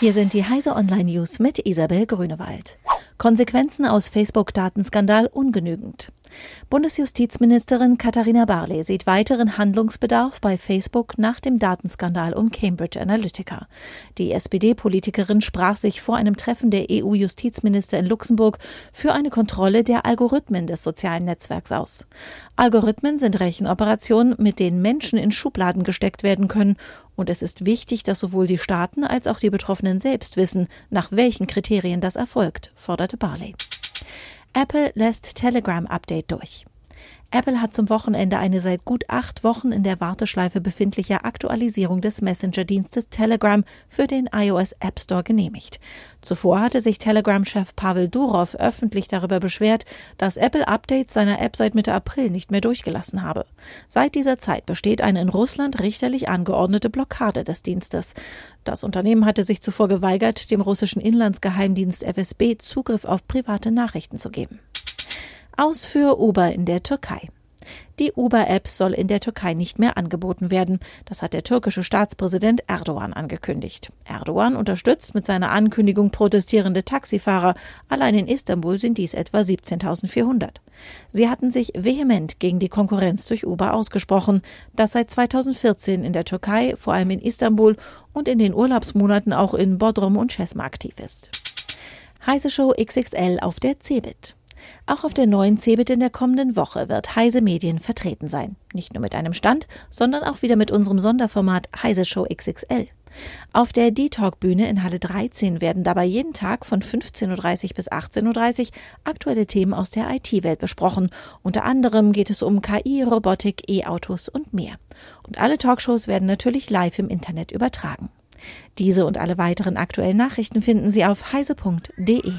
Hier sind die Heise Online News mit Isabel Grünewald. Konsequenzen aus Facebook-Datenskandal ungenügend. Bundesjustizministerin Katharina Barley sieht weiteren Handlungsbedarf bei Facebook nach dem Datenskandal um Cambridge Analytica. Die SPD-Politikerin sprach sich vor einem Treffen der EU-Justizminister in Luxemburg für eine Kontrolle der Algorithmen des sozialen Netzwerks aus. Algorithmen sind Rechenoperationen, mit denen Menschen in Schubladen gesteckt werden können und es ist wichtig, dass sowohl die Staaten als auch die Betroffenen selbst wissen, nach welchen Kriterien das erfolgt, forderte Barley. Apple lässt Telegram-Update durch. Apple hat zum Wochenende eine seit gut acht Wochen in der Warteschleife befindliche Aktualisierung des Messenger-Dienstes Telegram für den iOS App Store genehmigt. Zuvor hatte sich Telegram-Chef Pavel Durov öffentlich darüber beschwert, dass Apple Updates seiner App seit Mitte April nicht mehr durchgelassen habe. Seit dieser Zeit besteht eine in Russland richterlich angeordnete Blockade des Dienstes. Das Unternehmen hatte sich zuvor geweigert, dem russischen Inlandsgeheimdienst FSB Zugriff auf private Nachrichten zu geben. Aus für Uber in der Türkei. Die Uber-App soll in der Türkei nicht mehr angeboten werden. Das hat der türkische Staatspräsident Erdogan angekündigt. Erdogan unterstützt mit seiner Ankündigung protestierende Taxifahrer. Allein in Istanbul sind dies etwa 17.400. Sie hatten sich vehement gegen die Konkurrenz durch Uber ausgesprochen, das seit 2014 in der Türkei, vor allem in Istanbul und in den Urlaubsmonaten auch in Bodrum und Cesma aktiv ist. Heise Show XXL auf der Cebit. Auch auf der neuen CeBIT in der kommenden Woche wird Heise Medien vertreten sein. Nicht nur mit einem Stand, sondern auch wieder mit unserem Sonderformat Heise Show XXL. Auf der D-Talk-Bühne in Halle 13 werden dabei jeden Tag von 15.30 Uhr bis 18.30 Uhr aktuelle Themen aus der IT-Welt besprochen. Unter anderem geht es um KI, Robotik, E-Autos und mehr. Und alle Talkshows werden natürlich live im Internet übertragen. Diese und alle weiteren aktuellen Nachrichten finden Sie auf heise.de.